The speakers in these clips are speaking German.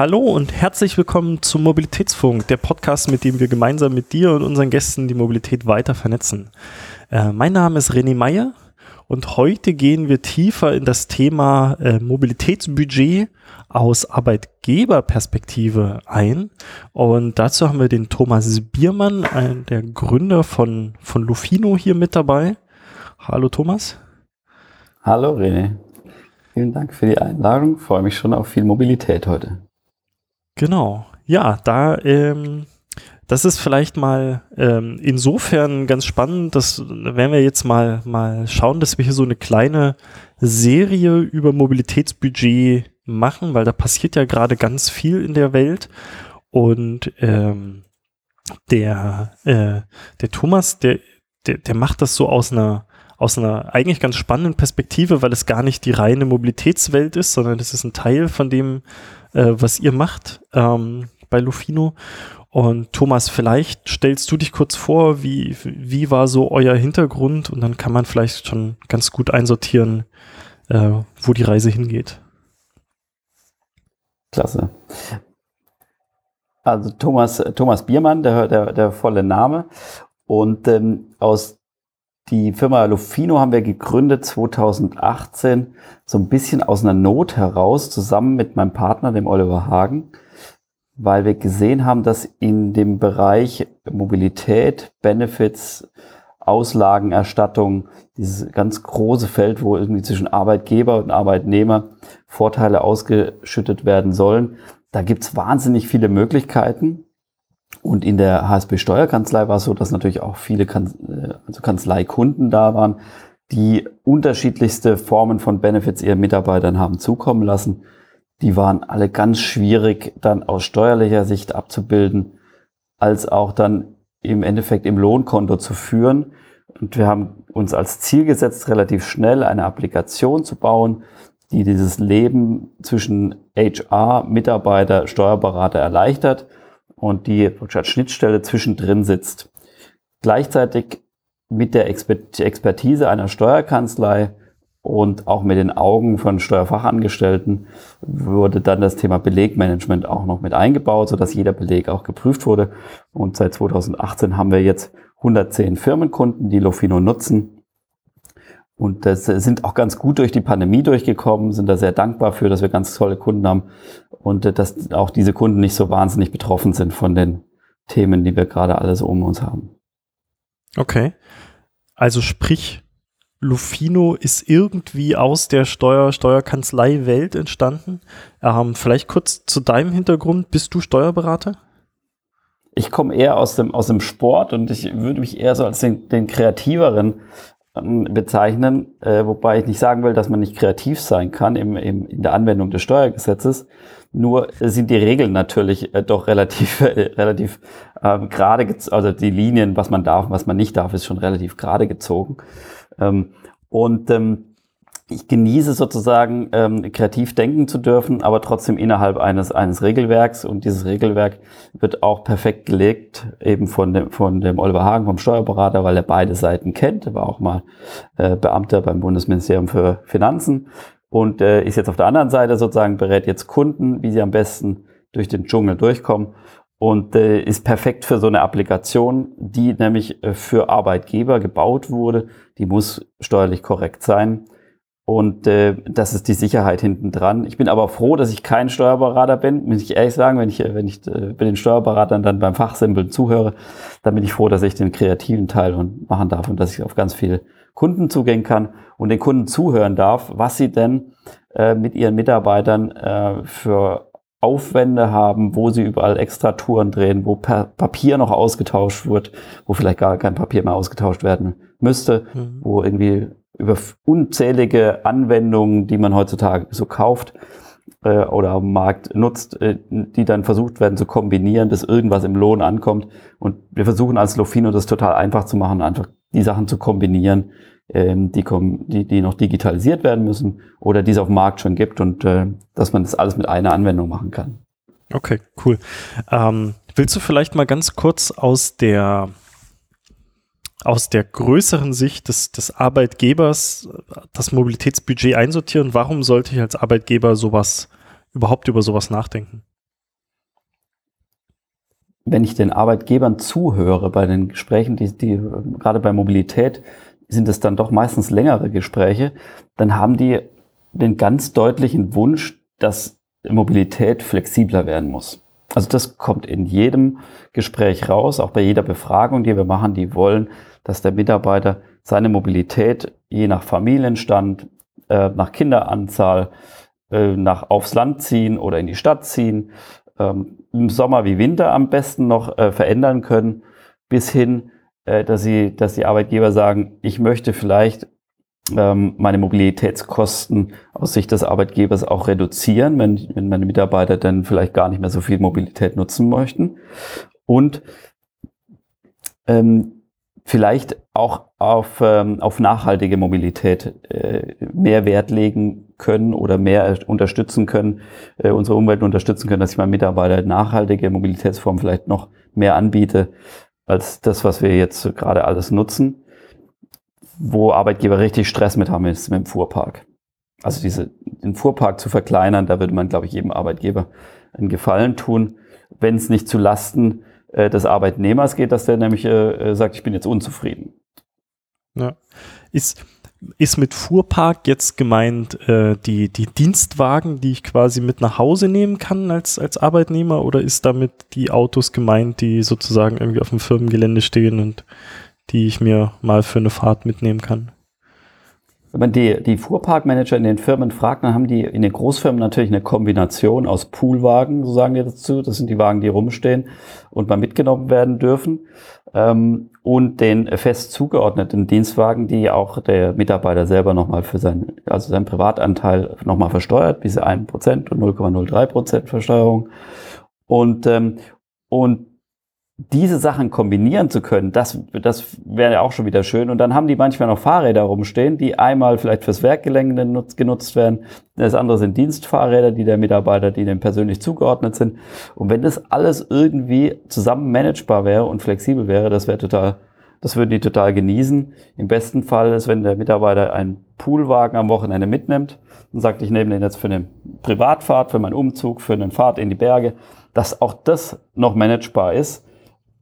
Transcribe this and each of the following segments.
Hallo und herzlich willkommen zum Mobilitätsfunk, der Podcast, mit dem wir gemeinsam mit dir und unseren Gästen die Mobilität weiter vernetzen. Äh, mein Name ist René Meyer und heute gehen wir tiefer in das Thema äh, Mobilitätsbudget aus Arbeitgeberperspektive ein. Und dazu haben wir den Thomas Biermann, ein, der Gründer von, von Lufino hier mit dabei. Hallo Thomas. Hallo René. Vielen Dank für die Einladung. Ich freue mich schon auf viel Mobilität heute. Genau. Ja, da, ähm, das ist vielleicht mal ähm, insofern ganz spannend, dass werden wir jetzt mal, mal schauen, dass wir hier so eine kleine Serie über Mobilitätsbudget machen, weil da passiert ja gerade ganz viel in der Welt. Und ähm, der, äh, der Thomas, der, der, der macht das so aus einer aus einer eigentlich ganz spannenden Perspektive, weil es gar nicht die reine Mobilitätswelt ist, sondern es ist ein Teil von dem, äh, was ihr macht ähm, bei Lufino. Und Thomas, vielleicht stellst du dich kurz vor, wie, wie war so euer Hintergrund und dann kann man vielleicht schon ganz gut einsortieren, äh, wo die Reise hingeht. Klasse. Also Thomas, Thomas Biermann, der, der, der volle Name. Und ähm, aus die Firma Lufino haben wir gegründet 2018, so ein bisschen aus einer Not heraus, zusammen mit meinem Partner, dem Oliver Hagen, weil wir gesehen haben, dass in dem Bereich Mobilität, Benefits, Auslagenerstattung, dieses ganz große Feld, wo irgendwie zwischen Arbeitgeber und Arbeitnehmer Vorteile ausgeschüttet werden sollen, da gibt's wahnsinnig viele Möglichkeiten. Und in der HSB Steuerkanzlei war es so, dass natürlich auch viele kan äh, also Kanzleikunden da waren, die unterschiedlichste Formen von Benefits ihren Mitarbeitern haben zukommen lassen. Die waren alle ganz schwierig dann aus steuerlicher Sicht abzubilden, als auch dann im Endeffekt im Lohnkonto zu führen. Und wir haben uns als Ziel gesetzt, relativ schnell eine Applikation zu bauen, die dieses Leben zwischen HR, Mitarbeiter, Steuerberater erleichtert und die als Schnittstelle zwischendrin sitzt. Gleichzeitig mit der Expertise einer Steuerkanzlei und auch mit den Augen von Steuerfachangestellten wurde dann das Thema Belegmanagement auch noch mit eingebaut, sodass jeder Beleg auch geprüft wurde. Und seit 2018 haben wir jetzt 110 Firmenkunden, die Lofino nutzen und das sind auch ganz gut durch die Pandemie durchgekommen, sind da sehr dankbar für, dass wir ganz tolle Kunden haben und äh, dass auch diese Kunden nicht so wahnsinnig betroffen sind von den Themen, die wir gerade alle so um uns haben. Okay. Also sprich, Lufino ist irgendwie aus der Steuer, Steuerkanzlei-Welt entstanden. Ähm, vielleicht kurz zu deinem Hintergrund. Bist du Steuerberater? Ich komme eher aus dem, aus dem Sport und ich würde mich eher so als den, den kreativeren bezeichnen, äh, wobei ich nicht sagen will, dass man nicht kreativ sein kann im, im, in der Anwendung des Steuergesetzes. Nur sind die Regeln natürlich äh, doch relativ, äh, relativ ähm, gerade, also die Linien, was man darf, was man nicht darf, ist schon relativ gerade gezogen. Ähm, und ähm, ich genieße sozusagen ähm, kreativ denken zu dürfen, aber trotzdem innerhalb eines eines Regelwerks und dieses Regelwerk wird auch perfekt gelegt eben von dem von dem Oliver Hagen vom Steuerberater, weil er beide Seiten kennt. Er war auch mal äh, Beamter beim Bundesministerium für Finanzen und äh, ist jetzt auf der anderen Seite sozusagen berät jetzt Kunden, wie sie am besten durch den Dschungel durchkommen und äh, ist perfekt für so eine Applikation, die nämlich äh, für Arbeitgeber gebaut wurde. Die muss steuerlich korrekt sein und äh, das ist die Sicherheit hinten dran. Ich bin aber froh, dass ich kein Steuerberater bin, muss ich ehrlich sagen. Wenn ich, wenn ich äh, bei den Steuerberatern dann beim Fachsimpeln zuhöre, dann bin ich froh, dass ich den kreativen Teil und machen darf und dass ich auf ganz viele Kunden zugehen kann und den Kunden zuhören darf, was sie denn äh, mit ihren Mitarbeitern äh, für Aufwände haben, wo sie überall extra Touren drehen, wo per Papier noch ausgetauscht wird, wo vielleicht gar kein Papier mehr ausgetauscht werden müsste, mhm. wo irgendwie über unzählige Anwendungen, die man heutzutage so kauft äh, oder am Markt nutzt, äh, die dann versucht werden zu kombinieren, bis irgendwas im Lohn ankommt. Und wir versuchen als Lofino das total einfach zu machen, einfach die Sachen zu kombinieren, ähm, die, die, die noch digitalisiert werden müssen oder die es auf dem Markt schon gibt und äh, dass man das alles mit einer Anwendung machen kann. Okay, cool. Ähm, willst du vielleicht mal ganz kurz aus der aus der größeren Sicht des, des Arbeitgebers das Mobilitätsbudget einsortieren? Warum sollte ich als Arbeitgeber sowas überhaupt über sowas nachdenken? wenn ich den Arbeitgebern zuhöre bei den Gesprächen, die, die gerade bei Mobilität sind es dann doch meistens längere Gespräche, dann haben die den ganz deutlichen Wunsch, dass Mobilität flexibler werden muss. Also das kommt in jedem Gespräch raus, auch bei jeder Befragung, die wir machen, die wollen, dass der Mitarbeiter seine Mobilität je nach Familienstand, äh, nach Kinderanzahl, äh, nach aufs Land ziehen oder in die Stadt ziehen, ähm, im Sommer wie Winter am besten noch äh, verändern können, bis hin, äh, dass, sie, dass die Arbeitgeber sagen, ich möchte vielleicht ähm, meine Mobilitätskosten aus Sicht des Arbeitgebers auch reduzieren, wenn, wenn meine Mitarbeiter dann vielleicht gar nicht mehr so viel Mobilität nutzen möchten. Und ähm, vielleicht auch auf, ähm, auf nachhaltige Mobilität äh, mehr Wert legen können oder mehr unterstützen können, äh, unsere Umwelt unterstützen können, dass ich meinen Mitarbeitern nachhaltige Mobilitätsformen vielleicht noch mehr anbiete als das, was wir jetzt gerade alles nutzen. Wo Arbeitgeber richtig Stress mit haben, ist mit dem Fuhrpark. Also diese, den Fuhrpark zu verkleinern, da würde man, glaube ich, jedem Arbeitgeber einen Gefallen tun, wenn es nicht zu Lasten äh, des Arbeitnehmers geht, dass der nämlich äh, äh, sagt, ich bin jetzt unzufrieden. Ja. Ist, ist mit Fuhrpark jetzt gemeint äh, die, die Dienstwagen, die ich quasi mit nach Hause nehmen kann als, als Arbeitnehmer oder ist damit die Autos gemeint, die sozusagen irgendwie auf dem Firmengelände stehen und die ich mir mal für eine Fahrt mitnehmen kann? Wenn man die, die Fuhrparkmanager in den Firmen fragt, dann haben die in den Großfirmen natürlich eine Kombination aus Poolwagen, so sagen wir dazu. Das sind die Wagen, die rumstehen und mal mitgenommen werden dürfen. Ähm, und den fest zugeordneten Dienstwagen, die auch der Mitarbeiter selber nochmal für sein, also seinen Privatanteil nochmal versteuert, bis 1% und 0,03% Versteuerung. Und, ähm, und diese Sachen kombinieren zu können, das, das wäre ja auch schon wieder schön. Und dann haben die manchmal noch Fahrräder rumstehen, die einmal vielleicht fürs Werkgelände genutzt werden. Das andere sind Dienstfahrräder, die der Mitarbeiter, die dem persönlich zugeordnet sind. Und wenn das alles irgendwie zusammen managebar wäre und flexibel wäre, das wäre total, das würden die total genießen. Im besten Fall ist, wenn der Mitarbeiter einen Poolwagen am Wochenende mitnimmt und sagt, ich nehme den jetzt für eine Privatfahrt, für meinen Umzug, für eine Fahrt in die Berge, dass auch das noch managebar ist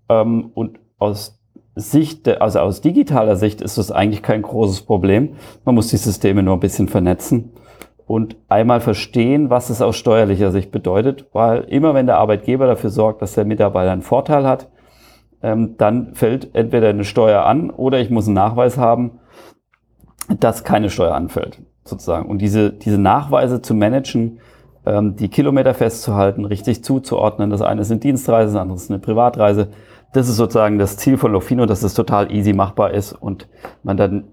ähm, und aus Sicht, also aus digitaler Sicht ist das eigentlich kein großes Problem. Man muss die Systeme nur ein bisschen vernetzen und einmal verstehen, was es aus steuerlicher Sicht bedeutet, weil immer wenn der Arbeitgeber dafür sorgt, dass der Mitarbeiter einen Vorteil hat, ähm, dann fällt entweder eine Steuer an oder ich muss einen Nachweis haben, dass keine Steuer anfällt, sozusagen. Und diese, diese Nachweise zu managen, ähm, die Kilometer festzuhalten, richtig zuzuordnen, das eine sind Dienstreise, das andere ist eine Privatreise, das ist sozusagen das Ziel von Lofino, dass es total easy machbar ist und man dann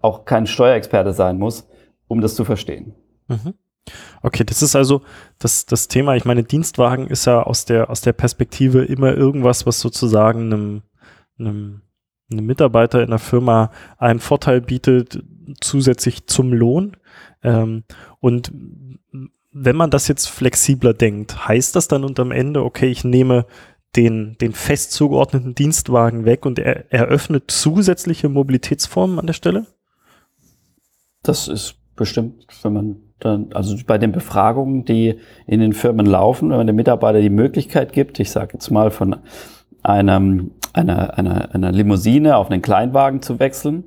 auch kein Steuerexperte sein muss, um das zu verstehen. Mhm. Okay, das ist also das, das Thema. Ich meine, Dienstwagen ist ja aus der, aus der Perspektive immer irgendwas, was sozusagen einem, einem, einem Mitarbeiter in der Firma einen Vorteil bietet, zusätzlich zum Lohn. Ähm, und wenn man das jetzt flexibler denkt, heißt das dann unterm Ende, okay, ich nehme den, den fest zugeordneten Dienstwagen weg und er eröffnet zusätzliche Mobilitätsformen an der Stelle? Das ist bestimmt, wenn man dann, also bei den Befragungen, die in den Firmen laufen, wenn man den Mitarbeiter die Möglichkeit gibt, ich sage jetzt mal von einem, einer, einer, einer Limousine auf einen Kleinwagen zu wechseln,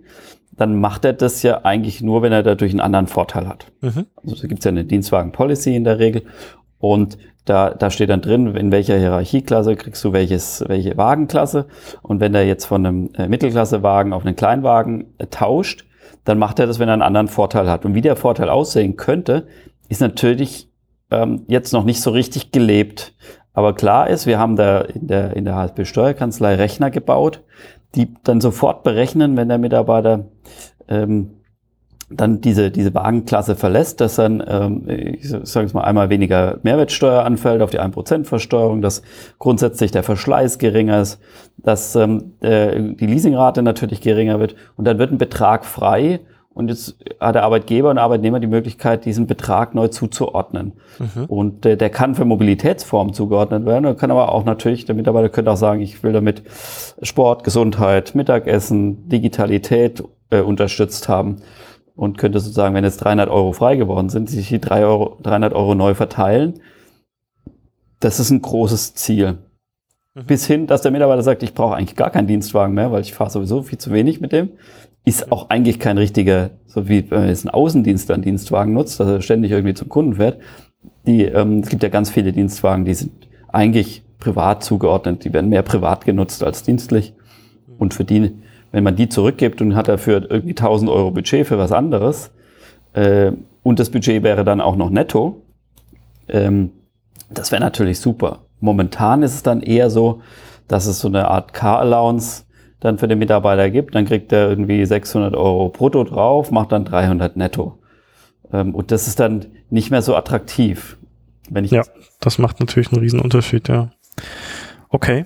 dann macht er das ja eigentlich nur, wenn er dadurch einen anderen Vorteil hat. Mhm. Also da gibt es ja eine Dienstwagen-Policy in der Regel. Und da, da steht dann drin, in welcher Hierarchieklasse kriegst du welches, welche Wagenklasse. Und wenn er jetzt von einem äh, Mittelklassewagen auf einen Kleinwagen äh, tauscht, dann macht er das, wenn er einen anderen Vorteil hat. Und wie der Vorteil aussehen könnte, ist natürlich ähm, jetzt noch nicht so richtig gelebt. Aber klar ist, wir haben da in der, in der HSB Steuerkanzlei Rechner gebaut, die dann sofort berechnen, wenn der Mitarbeiter ähm, dann diese, diese Wagenklasse verlässt, dass dann, ähm, ich sage es mal, einmal weniger Mehrwertsteuer anfällt auf die 1% Versteuerung, dass grundsätzlich der Verschleiß geringer ist, dass ähm, äh, die Leasingrate natürlich geringer wird und dann wird ein Betrag frei und jetzt hat der Arbeitgeber und Arbeitnehmer die Möglichkeit, diesen Betrag neu zuzuordnen. Mhm. Und äh, der kann für Mobilitätsformen zugeordnet werden. Er kann aber auch natürlich, der Mitarbeiter könnte auch sagen, ich will damit Sport, Gesundheit, Mittagessen, Digitalität äh, unterstützt haben und könnte sozusagen, wenn jetzt 300 Euro frei geworden sind, sich die 3 Euro, 300 Euro neu verteilen. Das ist ein großes Ziel. Mhm. Bis hin, dass der Mitarbeiter sagt, ich brauche eigentlich gar keinen Dienstwagen mehr, weil ich fahre sowieso viel zu wenig mit dem. Ist auch eigentlich kein richtiger, so wie wenn man jetzt einen Außendienst einen Dienstwagen nutzt, dass er ständig irgendwie zum Kunden fährt. Die, ähm, es gibt ja ganz viele Dienstwagen, die sind eigentlich privat zugeordnet, die werden mehr privat genutzt als dienstlich. Und für die, wenn man die zurückgibt und hat dafür irgendwie 1000 Euro Budget für was anderes, äh, und das Budget wäre dann auch noch netto, ähm, das wäre natürlich super. Momentan ist es dann eher so, dass es so eine Art Car Allowance dann für den Mitarbeiter gibt. Dann kriegt er irgendwie 600 Euro brutto drauf, macht dann 300 netto. Ähm, und das ist dann nicht mehr so attraktiv. Wenn ich ja, das macht natürlich einen riesen Unterschied, ja. Okay.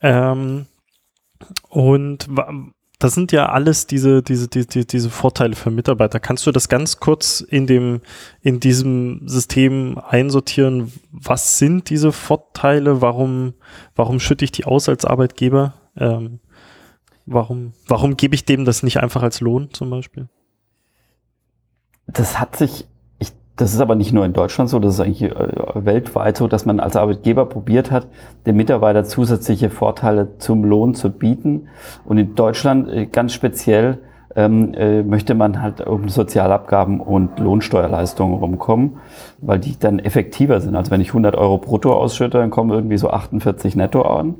Ähm, und das sind ja alles diese, diese, diese, diese Vorteile für Mitarbeiter. Kannst du das ganz kurz in dem, in diesem System einsortieren? Was sind diese Vorteile? Warum, warum schütte ich die aus als Arbeitgeber? Ähm, warum, warum gebe ich dem das nicht einfach als Lohn zum Beispiel? Das hat sich das ist aber nicht nur in Deutschland so, das ist eigentlich äh, weltweit so, dass man als Arbeitgeber probiert hat, dem Mitarbeiter zusätzliche Vorteile zum Lohn zu bieten. Und in Deutschland äh, ganz speziell ähm, äh, möchte man halt um Sozialabgaben und Lohnsteuerleistungen rumkommen, weil die dann effektiver sind. Also wenn ich 100 Euro brutto ausschütte, dann kommen irgendwie so 48 netto an.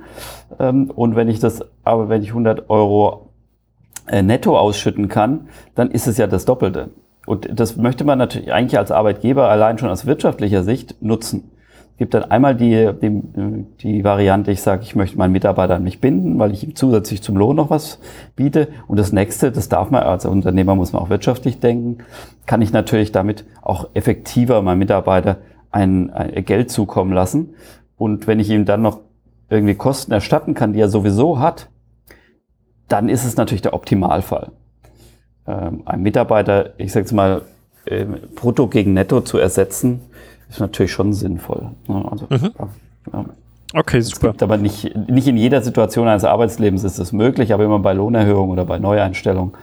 Ähm, und wenn ich das, aber wenn ich 100 Euro netto ausschütten kann, dann ist es ja das Doppelte. Und das möchte man natürlich eigentlich als Arbeitgeber allein schon aus wirtschaftlicher Sicht nutzen. Es gibt dann einmal die, die, die Variante, ich sage, ich möchte meinen Mitarbeiter an mich binden, weil ich ihm zusätzlich zum Lohn noch was biete. Und das nächste, das darf man, als Unternehmer muss man auch wirtschaftlich denken, kann ich natürlich damit auch effektiver meinem Mitarbeiter ein, ein Geld zukommen lassen. Und wenn ich ihm dann noch irgendwie Kosten erstatten kann, die er sowieso hat, dann ist es natürlich der Optimalfall ähm, einem Mitarbeiter, ich sage jetzt mal, äh, brutto gegen netto zu ersetzen, ist natürlich schon sinnvoll. Ne? Also, mhm. ja. Okay, super. Gibt aber nicht, nicht in jeder Situation eines Arbeitslebens ist es möglich, aber immer bei Lohnerhöhung oder bei Neueinstellung,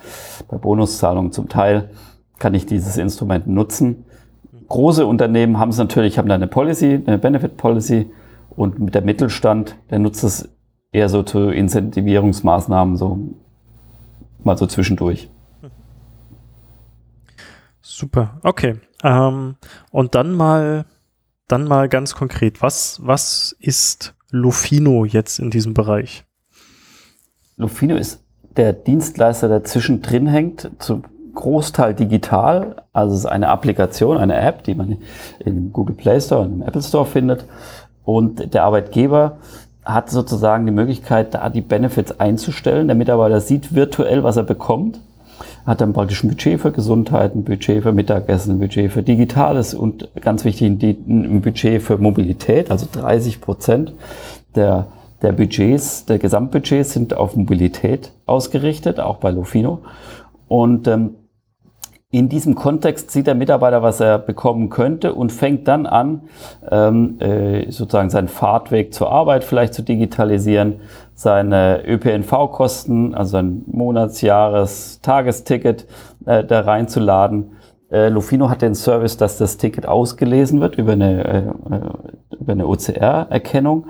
bei Bonuszahlungen zum Teil kann ich dieses Instrument nutzen. Große Unternehmen haben es natürlich, haben da eine Policy, eine Benefit Policy und mit der Mittelstand, der nutzt es eher so zu Incentivierungsmaßnahmen, so mal so zwischendurch. Super, okay. Ähm, und dann mal, dann mal ganz konkret, was, was ist Lufino jetzt in diesem Bereich? Lufino ist der Dienstleister, der zwischendrin hängt, zum Großteil digital. Also es ist eine Applikation, eine App, die man im Google Play Store und im Apple Store findet. Und der Arbeitgeber hat sozusagen die Möglichkeit, da die Benefits einzustellen. Der Mitarbeiter sieht virtuell, was er bekommt hat dann praktisch ein Budget für Gesundheit, ein Budget für Mittagessen, ein Budget für Digitales und ganz wichtig ein Budget für Mobilität. Also 30 Prozent der, der Budgets, der Gesamtbudgets sind auf Mobilität ausgerichtet, auch bei Lofino. Und ähm, in diesem Kontext sieht der Mitarbeiter, was er bekommen könnte und fängt dann an, ähm, äh, sozusagen seinen Fahrtweg zur Arbeit vielleicht zu digitalisieren, seine ÖPNV-Kosten, also ein Monats-, Jahres-, Tagesticket äh, da reinzuladen. Äh, Lufino hat den Service, dass das Ticket ausgelesen wird über eine, äh, äh über eine OCR-Erkennung.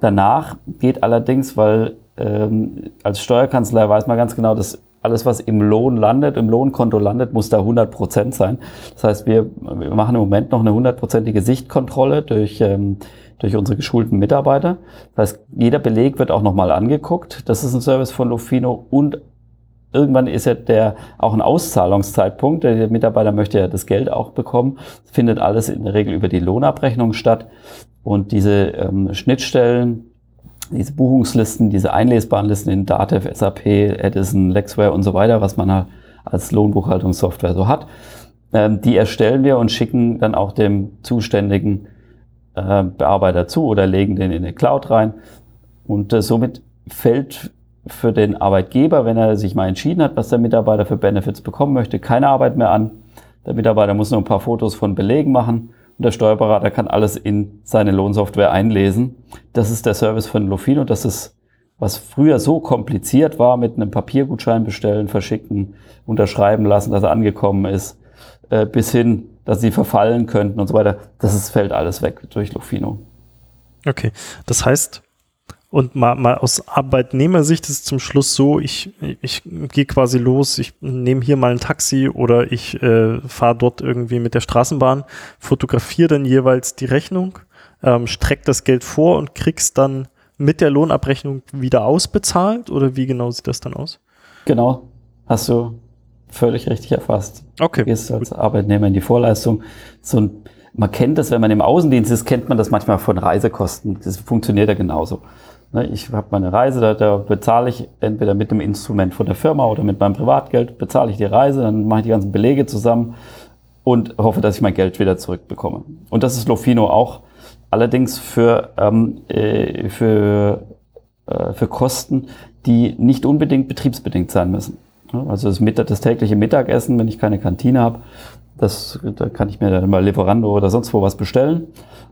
Danach geht allerdings, weil ähm, als Steuerkanzlei weiß man ganz genau, dass alles, was im Lohn landet, im Lohnkonto landet, muss da 100 Prozent sein. Das heißt, wir, wir machen im Moment noch eine hundertprozentige Sichtkontrolle durch, ähm, durch unsere geschulten Mitarbeiter. Das heißt, jeder Beleg wird auch nochmal angeguckt. Das ist ein Service von Lofino und irgendwann ist ja der auch ein Auszahlungszeitpunkt. Der Mitarbeiter möchte ja das Geld auch bekommen. Das findet alles in der Regel über die Lohnabrechnung statt. Und diese ähm, Schnittstellen diese Buchungslisten, diese einlesbaren Listen in Datev, SAP, Edison, Lexware und so weiter, was man als Lohnbuchhaltungssoftware so hat, ähm, die erstellen wir und schicken dann auch dem zuständigen äh, Bearbeiter zu oder legen den in eine Cloud rein. Und äh, somit fällt für den Arbeitgeber, wenn er sich mal entschieden hat, was der Mitarbeiter für Benefits bekommen möchte, keine Arbeit mehr an. Der Mitarbeiter muss nur ein paar Fotos von Belegen machen und der Steuerberater kann alles in seine Lohnsoftware einlesen. Das ist der Service von Lofino. Das ist, was früher so kompliziert war, mit einem Papiergutschein bestellen, verschicken, unterschreiben lassen, dass er angekommen ist, äh, bis hin, dass sie verfallen könnten und so weiter. Das ist, fällt alles weg durch Lofino. Okay, das heißt, Und mal, mal aus Arbeitnehmersicht ist es zum Schluss so, ich, ich gehe quasi los, ich nehme hier mal ein Taxi oder ich äh, fahre dort irgendwie mit der Straßenbahn, fotografiere dann jeweils die Rechnung, ähm, streck das Geld vor und krieg's dann mit der Lohnabrechnung wieder ausbezahlt oder wie genau sieht das dann aus? Genau, hast du völlig richtig erfasst. Okay. Du gehst als Arbeitnehmer in die Vorleistung. So ein, man kennt das, wenn man im Außendienst ist, kennt man das manchmal von Reisekosten. Das funktioniert ja genauso. Ne, ich habe meine Reise, da, da bezahle ich entweder mit dem Instrument von der Firma oder mit meinem Privatgeld, bezahle ich die Reise, dann mache ich die ganzen Belege zusammen und hoffe, dass ich mein Geld wieder zurückbekomme. Und das ist Lofino auch, allerdings für, ähm, äh, für, äh, für Kosten, die nicht unbedingt betriebsbedingt sein müssen. Also das, Mittag, das tägliche Mittagessen, wenn ich keine Kantine habe, da kann ich mir dann mal Lieferando oder sonst wo was bestellen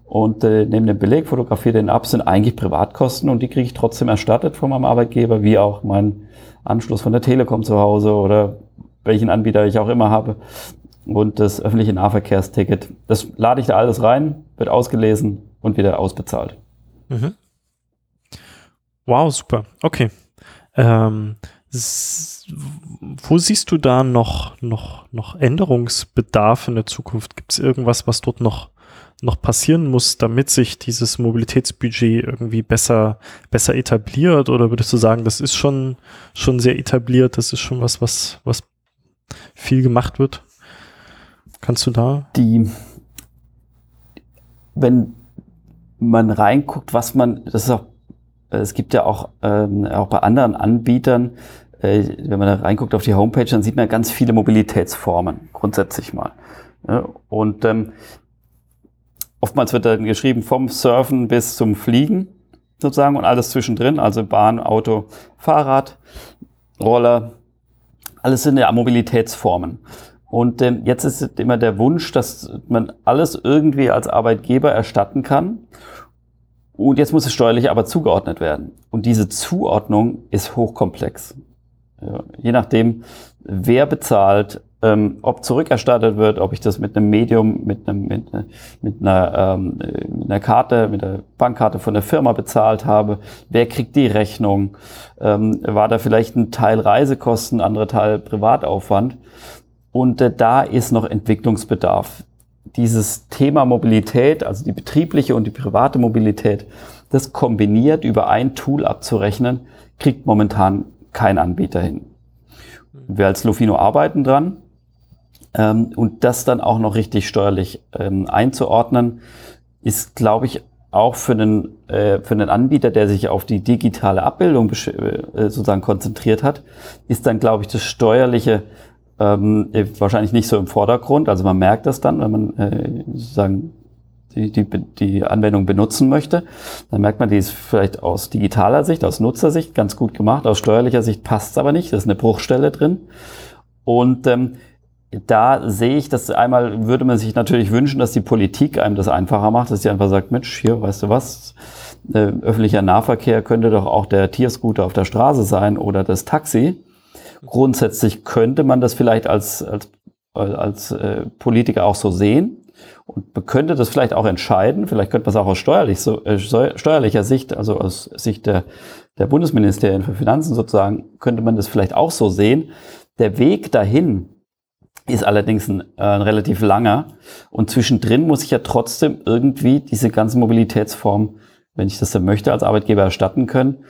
und äh, nehme den Beleg, fotografiere den ab, sind eigentlich Privatkosten und die kriege ich trotzdem erstattet von meinem Arbeitgeber, wie auch mein Anschluss von der Telekom zu Hause oder welchen Anbieter ich auch immer habe. Und das öffentliche Nahverkehrsticket, das lade ich da alles rein, wird ausgelesen und wieder ausbezahlt. Mhm. Wow, super. Okay. Ähm, wo siehst du da noch, noch, noch Änderungsbedarf in der Zukunft? Gibt es irgendwas, was dort noch, noch passieren muss, damit sich dieses Mobilitätsbudget irgendwie besser, besser etabliert? Oder würdest du sagen, das ist schon, schon sehr etabliert, das ist schon was, was, was viel gemacht wird? Kannst du da? Die, wenn man reinguckt, was man, das ist auch, es gibt ja auch, ähm, auch bei anderen Anbietern, äh, wenn man da reinguckt auf die Homepage, dann sieht man ganz viele Mobilitätsformen, grundsätzlich mal. Und ähm, oftmals wird dann geschrieben vom Surfen bis zum Fliegen sozusagen und alles zwischendrin, also Bahn, Auto, Fahrrad, Roller, alles sind ja Mobilitätsformen. Und ähm, jetzt ist immer der Wunsch, dass man alles irgendwie als Arbeitgeber erstatten kann. Und jetzt muss es steuerlich aber zugeordnet werden. Und diese Zuordnung ist hochkomplex. Je nachdem, wer bezahlt, ähm, ob zurückerstattet wird, ob ich das mit einem Medium, mit, einem, mit, mit, einer, ähm, mit einer Karte, mit der Bankkarte von der Firma bezahlt habe, wer kriegt die Rechnung, ähm, war da vielleicht ein Teil Reisekosten, anderer Teil Privataufwand. Und äh, da ist noch Entwicklungsbedarf. Dieses Thema Mobilität, also die betriebliche und die private Mobilität, das kombiniert über ein Tool abzurechnen, kriegt momentan kein Anbieter hin. Wir als Lofino arbeiten dran ähm, und das dann auch noch richtig steuerlich ähm, einzuordnen, ist, glaube ich, auch für einen, äh, für einen Anbieter, der sich auf die digitale Abbildung äh, sozusagen konzentriert hat, ist dann, glaube ich, das steuerliche ähm, wahrscheinlich nicht so im Vordergrund. Also man merkt das dann, wenn man äh, sozusagen die, die, die Anwendung benutzen möchte, dann merkt man, die ist vielleicht aus digitaler Sicht, aus Nutzersicht ganz gut gemacht, aus steuerlicher Sicht passt es aber nicht, da ist eine Bruchstelle drin. Und ähm, da sehe ich, dass einmal würde man sich natürlich wünschen, dass die Politik einem das einfacher macht, dass sie einfach sagt, Mensch, hier, weißt du was, äh, öffentlicher Nahverkehr könnte doch auch der Tierscooter auf der Straße sein oder das Taxi. Grundsätzlich könnte man das vielleicht als, als, als äh, Politiker auch so sehen. Und man könnte das vielleicht auch entscheiden, vielleicht könnte man es auch aus steuerlich, so, äh, steuerlicher Sicht, also aus Sicht der, der Bundesministerien für Finanzen sozusagen, könnte man das vielleicht auch so sehen. Der Weg dahin ist allerdings ein, äh, ein relativ langer und zwischendrin muss ich ja trotzdem irgendwie diese ganze Mobilitätsform, wenn ich das dann möchte, als Arbeitgeber erstatten können.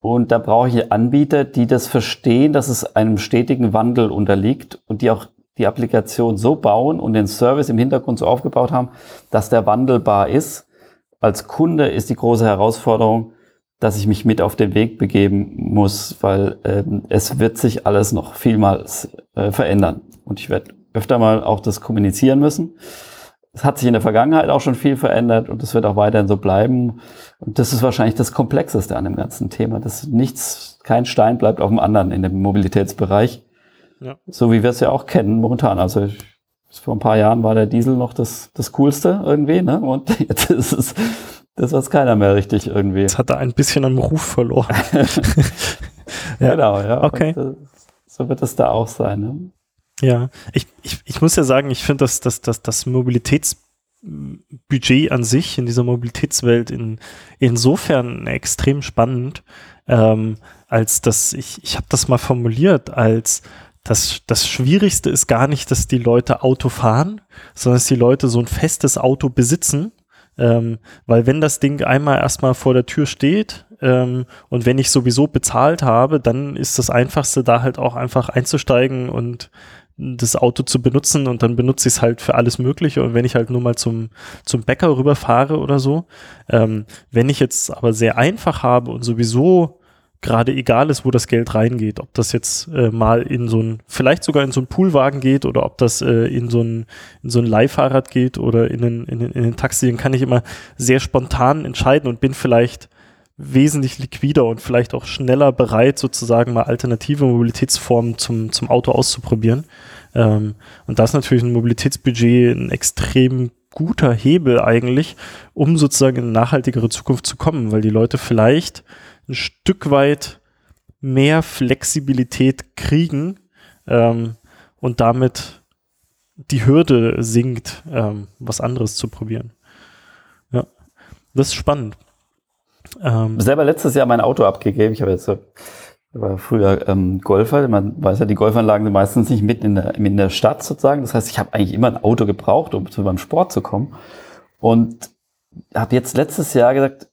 Und da brauche ich Anbieter, die das verstehen, dass es einem stetigen Wandel unterliegt und die auch die Applikation so bauen und den Service im Hintergrund so aufgebaut haben, dass der wandelbar ist. Als Kunde ist die große Herausforderung, dass ich mich mit auf den Weg begeben muss, weil ähm, es wird sich alles noch vielmals äh, verändern. Und ich werde öfter mal auch das kommunizieren müssen. Es hat sich in der Vergangenheit auch schon viel verändert und es wird auch weiterhin so bleiben. Und das ist wahrscheinlich das Komplexeste an dem ganzen Thema, dass nichts, kein Stein bleibt auf dem anderen in dem Mobilitätsbereich. Ja. So wie wir es ja auch kennen momentan. Also ich, vor ein paar Jahren war der Diesel noch das, das Coolste irgendwie, ne? Und jetzt ist es das, was keiner mehr richtig irgendwie. Jetzt hat er ein bisschen am Ruf verloren. ja. Genau, ja. Okay. Und, äh, so wird es da auch sein. Ne? Ja, ich, ich, ich muss ja sagen, ich finde, dass, dass, dass das Mobilitäts Budget an sich in dieser Mobilitätswelt in, insofern extrem spannend, ähm, als dass ich, ich habe das mal formuliert, als das, das Schwierigste ist gar nicht, dass die Leute Auto fahren, sondern dass die Leute so ein festes Auto besitzen. Ähm, weil wenn das Ding einmal erstmal vor der Tür steht ähm, und wenn ich sowieso bezahlt habe, dann ist das Einfachste da halt auch einfach einzusteigen und das Auto zu benutzen und dann benutze ich es halt für alles Mögliche und wenn ich halt nur mal zum, zum Bäcker rüberfahre oder so. Ähm, wenn ich jetzt aber sehr einfach habe und sowieso gerade egal ist, wo das Geld reingeht, ob das jetzt äh, mal in so ein, vielleicht sogar in so ein Poolwagen geht oder ob das äh, in so ein, in so ein Leihfahrrad geht oder in den, in den, in den Taxi, dann kann ich immer sehr spontan entscheiden und bin vielleicht wesentlich liquider und vielleicht auch schneller bereit, sozusagen mal alternative Mobilitätsformen zum, zum Auto auszuprobieren. Ähm, und das ist natürlich ein Mobilitätsbudget ein extrem guter Hebel eigentlich, um sozusagen in eine nachhaltigere Zukunft zu kommen, weil die Leute vielleicht ein Stück weit mehr Flexibilität kriegen ähm, und damit die Hürde sinkt, ähm, was anderes zu probieren. Ja, das ist spannend. Ähm, selber letztes Jahr mein Auto abgegeben. Ich habe jetzt war früher ähm, Golfer. Man weiß ja, die Golfanlagen sind meistens nicht mitten in der, in der Stadt sozusagen. Das heißt, ich habe eigentlich immer ein Auto gebraucht, um zu meinem Sport zu kommen. Und habe jetzt letztes Jahr gesagt,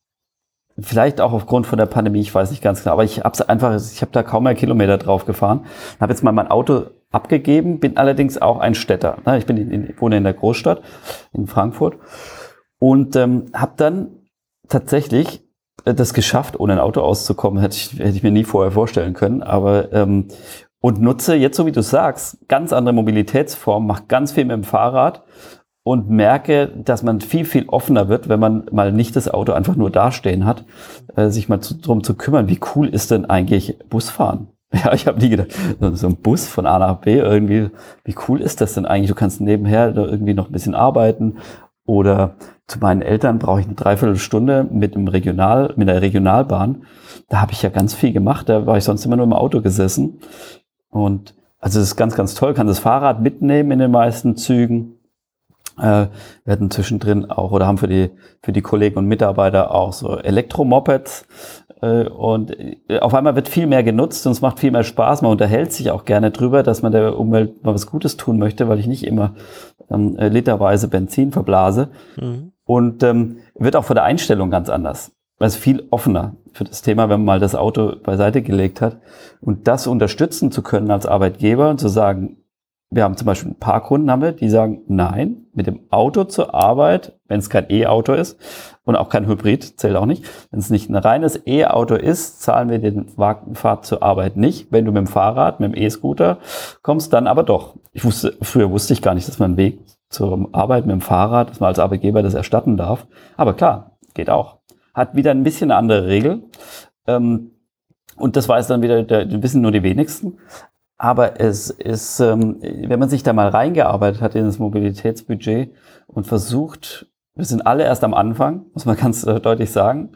vielleicht auch aufgrund von der Pandemie, ich weiß nicht ganz genau, aber ich habe einfach, ich habe da kaum mehr Kilometer drauf gefahren. Habe jetzt mal mein Auto abgegeben, bin allerdings auch ein Städter. Ich bin in, in, wohne in der Großstadt in Frankfurt und ähm, habe dann tatsächlich äh, das geschafft, ohne ein Auto auszukommen, hätte ich, hätte ich mir nie vorher vorstellen können. Aber ähm, und nutze jetzt, so wie du sagst, ganz andere Mobilitätsformen, mache ganz viel mit dem Fahrrad und merke, dass man viel, viel offener wird, wenn man mal nicht das Auto einfach nur dastehen hat, äh, sich mal zu, drum zu kümmern, wie cool ist denn eigentlich Busfahren? Ja, ich habe nie gedacht, so ein Bus von A nach B irgendwie, wie cool ist das denn eigentlich? Du kannst nebenher irgendwie noch ein bisschen arbeiten oder zu meinen Eltern brauche ich eine Dreiviertelstunde mit dem Regional, mit der Regionalbahn. Da habe ich ja ganz viel gemacht. Da war ich sonst immer nur im Auto gesessen. Und also das ist ganz, ganz toll. Kann das Fahrrad mitnehmen in den meisten Zügen. Äh, wir hatten zwischendrin auch oder haben für die für die Kollegen und Mitarbeiter auch so Elektromopeds äh, und äh, auf einmal wird viel mehr genutzt und es macht viel mehr Spaß. Man unterhält sich auch gerne drüber, dass man der Umwelt mal was Gutes tun möchte, weil ich nicht immer ähm, literweise Benzin verblase. Mhm. Und ähm, wird auch vor der Einstellung ganz anders. Also viel offener für das Thema, wenn man mal das Auto beiseite gelegt hat. Und das unterstützen zu können als Arbeitgeber und zu sagen, wir haben zum Beispiel ein paar Kunden, haben wir, die sagen, nein, mit dem Auto zur Arbeit, wenn es kein E-Auto ist und auch kein Hybrid, zählt auch nicht. Wenn es nicht ein reines E-Auto ist, zahlen wir den Wagenfahrt zur Arbeit nicht. Wenn du mit dem Fahrrad, mit dem E-Scooter kommst, dann aber doch. Ich wusste, früher wusste ich gar nicht, dass man einen Weg zur Arbeit mit dem Fahrrad, dass man als Arbeitgeber das erstatten darf. Aber klar, geht auch. Hat wieder ein bisschen eine andere Regel. Ähm, und das weiß dann wieder, der, wissen nur die wenigsten. Aber es ist, ähm, wenn man sich da mal reingearbeitet hat in das Mobilitätsbudget und versucht, wir sind alle erst am Anfang, muss man ganz äh, deutlich sagen.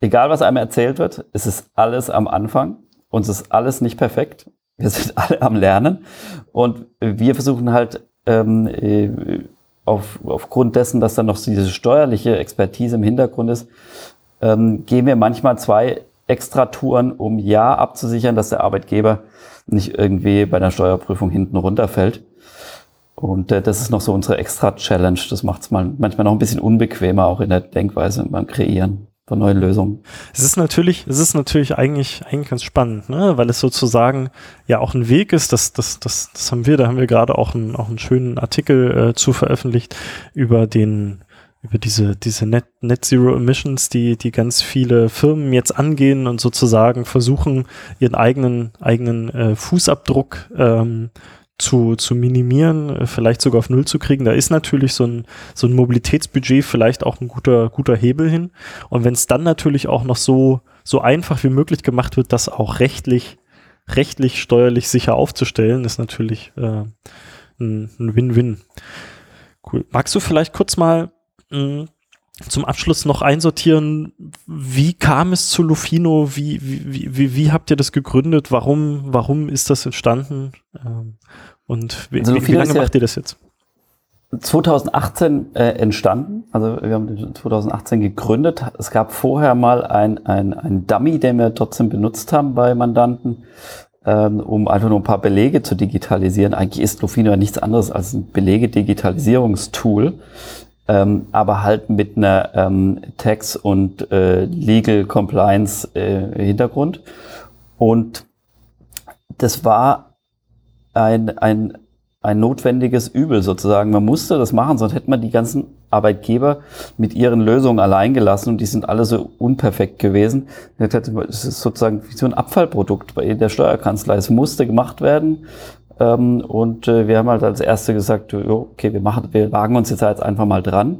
Egal, was einem erzählt wird, es ist alles am Anfang und es ist alles nicht perfekt. Wir sind alle am Lernen und wir versuchen halt ähm, äh, auf, aufgrund dessen, dass dann noch diese steuerliche Expertise im Hintergrund ist, ähm, gehen wir manchmal zwei extra Touren, um ja abzusichern, dass der Arbeitgeber nicht irgendwie bei der Steuerprüfung hinten runterfällt. Und äh, das ist noch so unsere extra Challenge. Das macht es mal manchmal noch ein bisschen unbequemer, auch in der Denkweise beim Kreieren von neuen Lösungen. Es ist natürlich, es ist natürlich eigentlich, eigentlich ganz spannend, ne? weil es sozusagen ja auch ein Weg ist, das, das, das, das haben wir, da haben wir gerade auch, ein, auch einen schönen Artikel äh, zu veröffentlicht über den, über diese, diese Net, Net Zero Emissions, die, die ganz viele Firmen jetzt angehen und sozusagen versuchen, ihren eigenen, eigenen äh, Fußabdruck ähm, zu, zu minimieren, äh, vielleicht sogar auf Null zu kriegen. Da ist natürlich so ein, so ein Mobilitätsbudget vielleicht auch ein guter, guter Hebel hin. Und wenn es dann natürlich auch noch so, so einfach wie möglich gemacht wird, das auch rechtlich, rechtlich, steuerlich sicher aufzustellen, ist natürlich äh, ein Win-Win. Cool. Magst du vielleicht kurz mal zum Abschluss noch einsortieren, wie kam es zu Lufino? Wie, wie, wie, wie habt ihr das gegründet? Warum, warum ist das entstanden? Ähm, und wie, also wie lange macht ihr das jetzt? 2018 äh, entstanden. Also wir haben 2018 gegründet. Es gab vorher mal ein, ein, ein Dummy, den wir trotzdem benutzt haben bei Mandanten, ähm, um einfach nur ein paar Belege zu digitalisieren. Eigentlich ist Lofino ja nichts anderes als ein Belege-Digitalisierungstool, ähm, aber halt mit einer ähm, Tax- und äh, Legal Compliance äh, Hintergrund. Und das war ein, ein ein notwendiges Übel sozusagen. Man musste das machen, sonst hätte man die ganzen Arbeitgeber mit ihren Lösungen allein gelassen und die sind alle so unperfekt gewesen. Es ist sozusagen wie so ein Abfallprodukt bei der Steuerkanzlei. Es musste gemacht werden. Ähm, und äh, wir haben halt als Erste gesagt, okay, wir machen, wir wagen uns jetzt halt einfach mal dran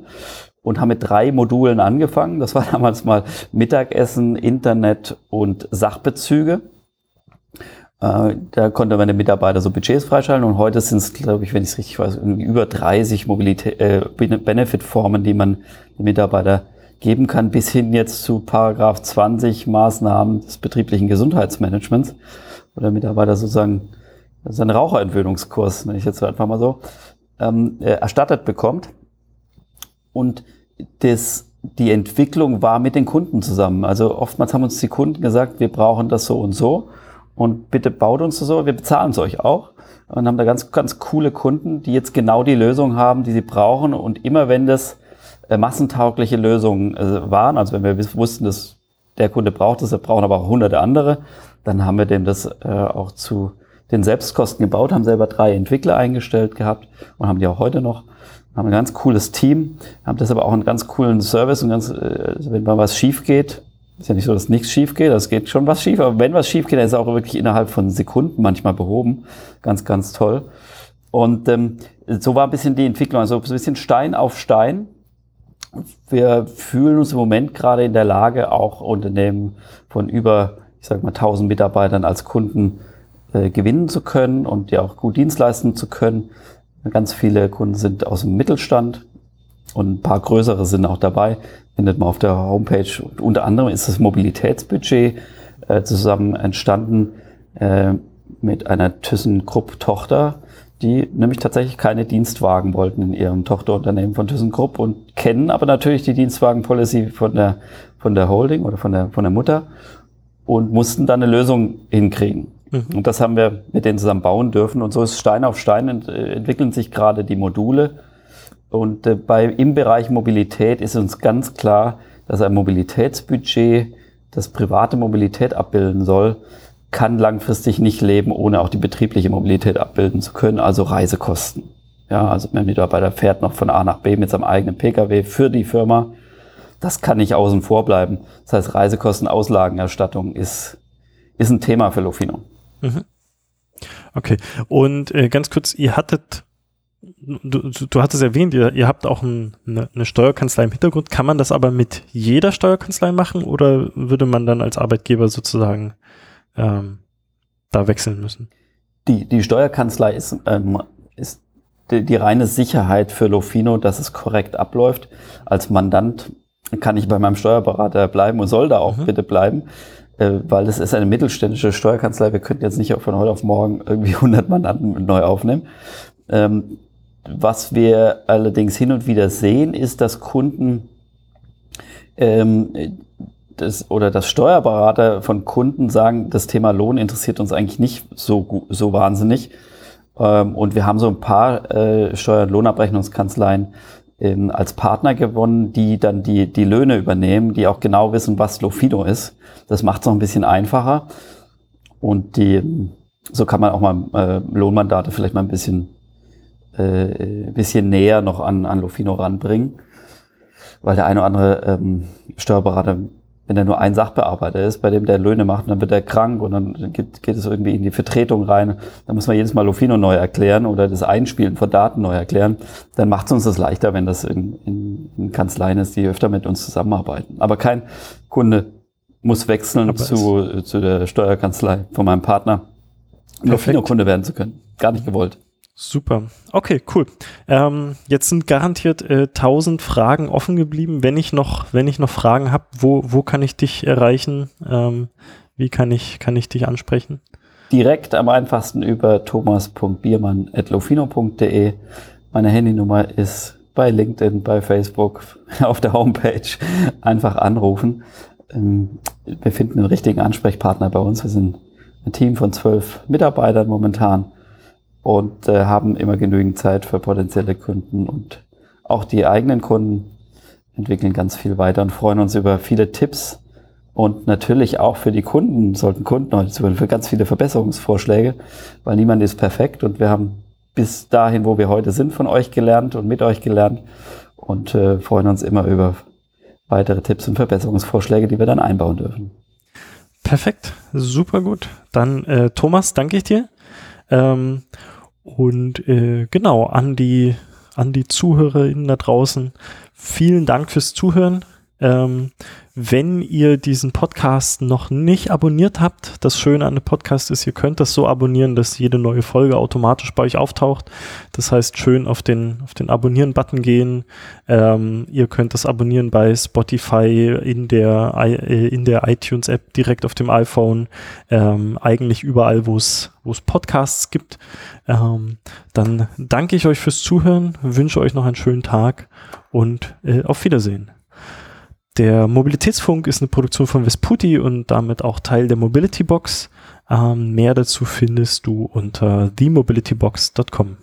und haben mit drei Modulen angefangen. Das war damals mal Mittagessen, Internet und Sachbezüge. Äh, da konnte man den Mitarbeiter so Budgets freischalten und heute sind es, glaube ich, wenn ich es richtig weiß, über 30 Mobilität, äh, Benefit-Formen, die man dem Mitarbeiter geben kann, bis hin jetzt zu Paragraph 20 Maßnahmen des betrieblichen Gesundheitsmanagements, wo der Mitarbeiter sozusagen seinen Raucherentwöhnungskurs, wenn ich jetzt einfach mal so, ähm, äh, erstattet bekommt. Und das, die Entwicklung war mit den Kunden zusammen. Also oftmals haben uns die Kunden gesagt, wir brauchen das so und so und bitte baut uns das so, wir bezahlen es euch auch und haben da ganz, ganz coole Kunden, die jetzt genau die Lösung haben, die sie brauchen und immer wenn das äh, massentaugliche Lösungen äh, waren, also wenn wir wussten, dass der Kunde braucht das, er brauchen aber auch hunderte andere, dann haben wir dem das äh, auch zu den Selbstkosten gebaut, haben selber drei Entwickler eingestellt gehabt und haben die auch heute noch. Haben ein ganz cooles Team, haben deshalb auch einen ganz coolen Service und ganz, äh, wenn mal was schief geht, ist ja nicht so, dass nichts schief geht, es geht schon was schief, aber wenn was schief geht, dann ist es auch wirklich innerhalb von Sekunden manchmal behoben. Ganz, ganz toll. Und ähm, so war ein bisschen die Entwicklung, also ein bisschen Stein auf Stein. Wir fühlen uns im Moment gerade in der Lage, auch Unternehmen von über, ich sage mal, 1000 Mitarbeitern als Kunden äh, gewinnen zu können und ja auch gut Dienst leisten zu können. Ganz viele Kunden sind aus dem Mittelstand und ein paar größere sind auch dabei findet man auf der Homepage. Unter anderem ist das Mobilitätsbudget äh, zusammen entstanden äh, mit einer ThyssenKrupp-Tochter, die nämlich tatsächlich keine Dienstwagen wollten in ihrem Tochterunternehmen von ThyssenKrupp und kennen aber natürlich die Dienstwagen-Policy von der, von der Holding oder von der, von der Mutter und mussten dann eine Lösung hinkriegen. Mhm. Und das haben wir mit denen zusammen bauen dürfen. Und so ist Stein auf Stein ent, äh, entwickeln sich gerade die Module und äh, bei, im Bereich Mobilität ist uns ganz klar, dass ein Mobilitätsbudget, das private Mobilität abbilden soll, kann langfristig nicht leben, ohne auch die betriebliche Mobilität abbilden zu können, also Reisekosten. Ja, also mein Mitarbeiter fährt noch von A nach B mit seinem eigenen Pkw für die Firma. Das kann nicht außen vor bleiben. Das heißt, Reisekosten, Auslagenerstattung ist, ist ein Thema für Lofino. Mhm. Okay. Und äh, ganz kurz, ihr hattet du, du hattest erwähnt, ihr, ihr habt auch ein, eine, eine, Steuerkanzlei im Hintergrund. Kann man das aber mit jeder Steuerkanzlei machen oder würde man dann als Arbeitgeber sozusagen ähm, da wechseln müssen? Die, die Steuerkanzlei ist, ähm, ist die, die reine Sicherheit für Lofino, dass es korrekt abläuft. Als Mandant kann ich bei meinem Steuerberater bleiben und soll da auch mhm. bitte bleiben weil es ist eine mittelständische Steuerkanzlei. Wir könnten jetzt nicht von heute auf morgen irgendwie 100 Mandanten neu aufnehmen. Ähm, was wir allerdings hin und wieder sehen, ist, dass Kunden ähm, das, oder das Steuerberater von Kunden sagen, das Thema Lohn interessiert uns eigentlich nicht so, so wahnsinnig. Ähm, und wir haben so ein paar äh, Steuer- und Lohnabrechnungskanzleien ähm, als Partner gewonnen, die dann die, die Löhne übernehmen, die auch genau wissen, was Lofido ist. Das macht es noch ein bisschen einfacher. Und die, so kann man auch mal äh, Lohnmandate vielleicht mal ein bisschen äh, bisschen näher noch an, an Lofino ranbringen. Weil der eine oder andere ähm, Steuerberater, wenn er nur ein Sachbearbeiter ist, bei dem der Löhne macht, dann wird er krank und dann geht, geht es irgendwie in die Vertretung rein. Dann muss man jedes Mal Lofino neu erklären oder das Einspielen von Daten neu erklären. Dann macht es uns das leichter, wenn das in, in, in Kanzleien ist, die öfter mit uns zusammenarbeiten. Aber kein Kunde muss wechseln zu, zu der Steuerkanzlei von meinem Partner, Lofino-Kunde werden zu können. Gar nicht gewollt. Super. Okay, cool. Ähm, jetzt sind garantiert äh, 1000 Fragen offen geblieben. Wenn ich noch, wenn ich noch Fragen habe, wo, wo kann ich dich erreichen? Ähm, wie kann ich, kann ich dich ansprechen? Direkt am einfachsten über thomas.biermann.lofino.de. Meine Handynummer ist bei LinkedIn, bei Facebook, auf der Homepage. Einfach anrufen. Ähm, wir finden einen richtigen Ansprechpartner bei uns. Wir sind ein Team von zwölf Mitarbeitern momentan und äh, haben immer genügend Zeit für potenzielle Kunden und auch die eigenen Kunden entwickeln ganz viel weiter und freuen uns über viele Tipps und natürlich auch für die Kunden, sollten Kunden heute zuhören, für ganz viele Verbesserungsvorschläge, weil niemand ist perfekt und wir haben bis dahin, wo wir heute sind, von euch gelernt und mit euch gelernt und äh, freuen uns immer über weitere Tipps und Verbesserungsvorschläge, die wir dann einbauen dürfen. Perfekt, super gut. Dann äh, Thomas, danke ich dir. Ähm, und äh, genau an die an die ZuhörerInnen da draußen. Vielen Dank fürs Zuhören. Ähm, wenn ihr diesen Podcast noch nicht abonniert habt, das Schöne an dem Podcast ist, ihr könnt das so abonnieren, dass jede neue Folge automatisch bei euch auftaucht. Das heißt, schön auf den, auf den Abonnieren-Button gehen. Ähm, ihr könnt das abonnieren bei Spotify, in der, äh, in der iTunes-App, direkt auf dem iPhone, ähm, eigentlich überall, wo es Podcasts gibt. Ähm, dann danke ich euch fürs Zuhören, wünsche euch noch einen schönen Tag und äh, auf Wiedersehen. Der Mobilitätsfunk ist eine Produktion von Vesputi und damit auch Teil der Mobility Box. Ähm, mehr dazu findest du unter themobilitybox.com.